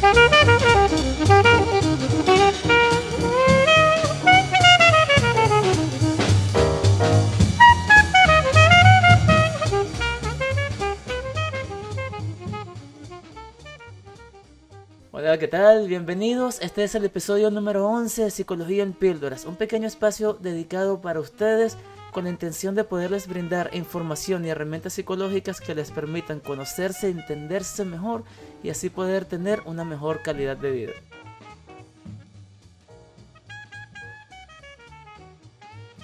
Hola, ¿qué tal? Bienvenidos. Este es el episodio número 11 de Psicología en Píldoras, un pequeño espacio dedicado para ustedes con la intención de poderles brindar información y herramientas psicológicas que les permitan conocerse, entenderse mejor y así poder tener una mejor calidad de vida.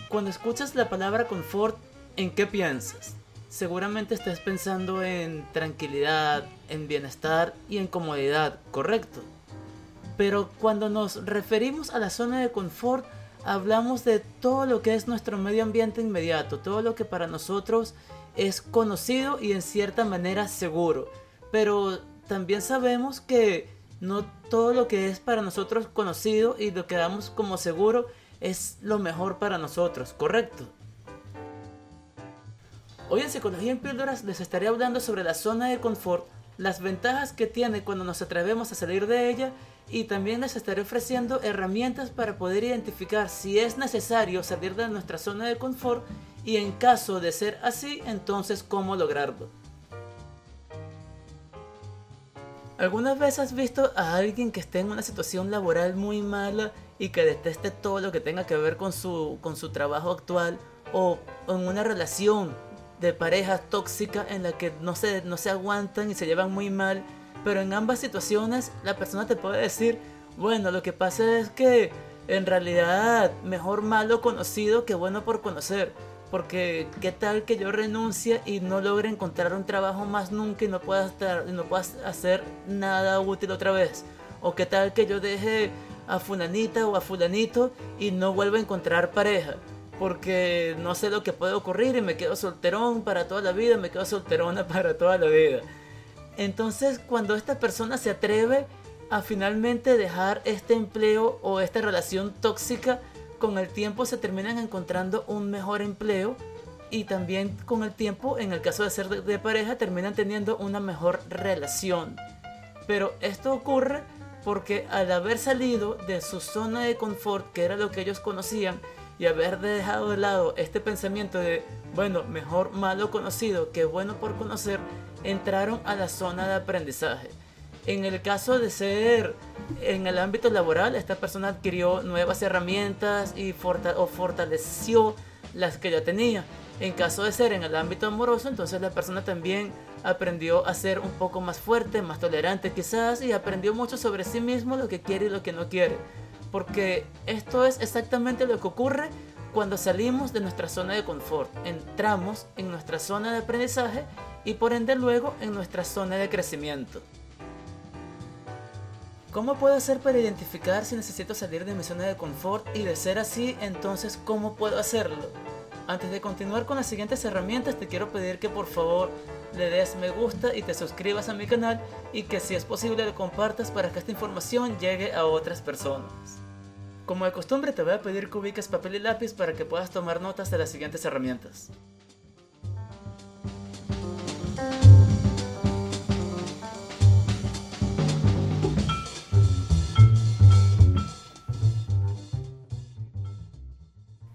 Cuando escuchas la palabra confort, ¿en qué piensas? Seguramente estés pensando en tranquilidad, en bienestar y en comodidad, ¿correcto? Pero cuando nos referimos a la zona de confort, hablamos de todo lo que es nuestro medio ambiente inmediato, todo lo que para nosotros es conocido y en cierta manera seguro. Pero también sabemos que no todo lo que es para nosotros conocido y lo que damos como seguro es lo mejor para nosotros, ¿correcto? Hoy en Psicología en Píldoras les estaré hablando sobre la zona de confort, las ventajas que tiene cuando nos atrevemos a salir de ella y también les estaré ofreciendo herramientas para poder identificar si es necesario salir de nuestra zona de confort y en caso de ser así, entonces cómo lograrlo. ¿Algunas veces has visto a alguien que esté en una situación laboral muy mala y que deteste todo lo que tenga que ver con su, con su trabajo actual o en una relación de pareja tóxica en la que no se, no se aguantan y se llevan muy mal? Pero en ambas situaciones la persona te puede decir, bueno, lo que pasa es que en realidad mejor malo conocido que bueno por conocer. Porque qué tal que yo renuncie y no logre encontrar un trabajo más nunca y no pueda, estar, no pueda hacer nada útil otra vez. O qué tal que yo deje a fulanita o a fulanito y no vuelva a encontrar pareja. Porque no sé lo que puede ocurrir y me quedo solterón para toda la vida, me quedo solterona para toda la vida. Entonces cuando esta persona se atreve a finalmente dejar este empleo o esta relación tóxica, con el tiempo se terminan encontrando un mejor empleo y también con el tiempo, en el caso de ser de, pareja, terminan teniendo una mejor relación. Pero esto ocurre porque al haber salido de su zona de confort, que era lo que ellos conocían, y haber dejado de lado este pensamiento de, bueno, mejor malo conocido que bueno por conocer, entraron a la zona de aprendizaje. En el caso de ser en el ámbito laboral, esta persona adquirió nuevas herramientas y o fortaleció las que ya tenía. En caso de ser en el ámbito amoroso, entonces la persona también aprendió a ser un poco más fuerte, más tolerante quizás, y aprendió mucho sobre sí mismo, lo que quiere y lo que no quiere. Porque esto es exactamente lo que ocurre cuando salimos de nuestra zona de confort. Entramos en nuestra zona de aprendizaje y por ende luego en nuestra zona de crecimiento. ¿Cómo puedo hacer para identificar si necesito salir de mi zona de confort y de ser así, entonces cómo puedo hacerlo? Antes de continuar con las siguientes herramientas te quiero pedir que por favor le des me gusta y te suscribas a mi canal y que si es posible lo compartas para que esta información llegue a otras personas. Como de costumbre te voy a pedir que ubiques papel y lápiz para que puedas tomar notas de las siguientes herramientas.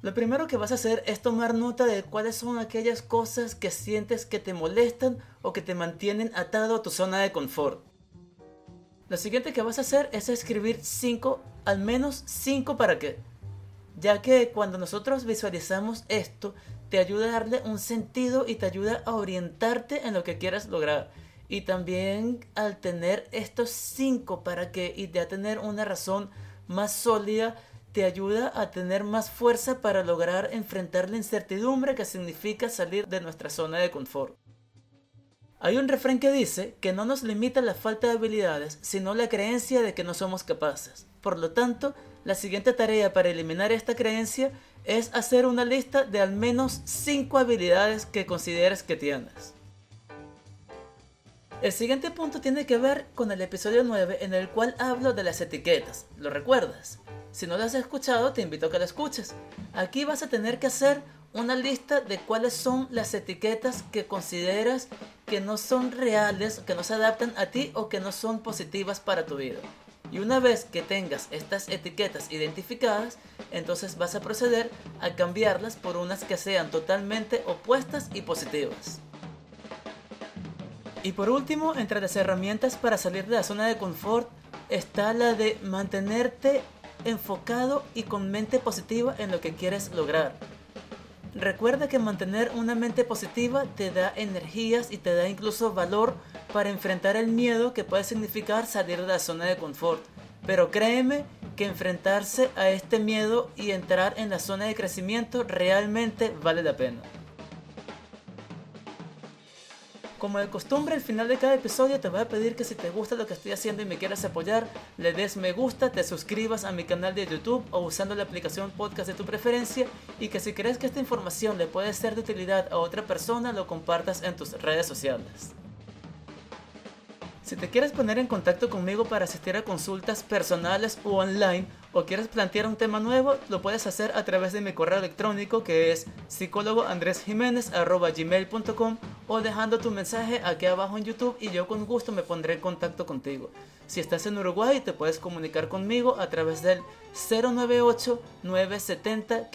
Lo primero que vas a hacer es tomar nota de cuáles son aquellas cosas que sientes que te molestan o que te mantienen atado a tu zona de confort. Lo siguiente que vas a hacer es escribir 5, al menos 5 para qué. Ya que cuando nosotros visualizamos esto, te ayuda a darle un sentido y te ayuda a orientarte en lo que quieras lograr. Y también al tener estos 5 para que y de tener una razón más sólida, te ayuda a tener más fuerza para lograr enfrentar la incertidumbre que significa salir de nuestra zona de confort. Hay un refrán que dice que no nos limita la falta de habilidades, sino la creencia de que no somos capaces. Por lo tanto, la siguiente tarea para eliminar esta creencia es hacer una lista de al menos 5 habilidades que consideres que tienes. El siguiente punto tiene que ver con el episodio 9 en el cual hablo de las etiquetas. ¿Lo recuerdas? Si no lo has escuchado, te invito a que lo escuches. Aquí vas a tener que hacer una lista de cuáles son las etiquetas que consideras que no son reales, que no se adaptan a ti o que no son positivas para tu vida. Y una vez que tengas estas etiquetas identificadas, entonces vas a proceder a cambiarlas por unas que sean totalmente opuestas y positivas. Y por último, entre las herramientas para salir de la zona de confort está la de mantenerte enfocado y con mente positiva en lo que quieres lograr. Recuerda que mantener una mente positiva te da energías y te da incluso valor para enfrentar el miedo que puede significar salir de la zona de confort. Pero créeme que enfrentarse a este miedo y entrar en la zona de crecimiento realmente vale la pena. Como de costumbre, al final de cada episodio te voy a pedir que si te gusta lo que estoy haciendo y me quieres apoyar, le des me gusta, te suscribas a mi canal de YouTube o usando la aplicación podcast de tu preferencia y que si crees que esta información le puede ser de utilidad a otra persona, lo compartas en tus redes sociales. Si te quieres poner en contacto conmigo para asistir a consultas personales o online o quieres plantear un tema nuevo, lo puedes hacer a través de mi correo electrónico que es psicólogoandresjiménez.com o dejando tu mensaje aquí abajo en YouTube y yo con gusto me pondré en contacto contigo. Si estás en Uruguay, te puedes comunicar conmigo a través del 098 970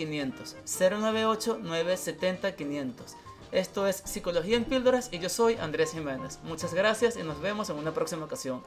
500. 098 970 500. Esto es Psicología en Píldoras y yo soy Andrés Jiménez. Muchas gracias y nos vemos en una próxima ocasión.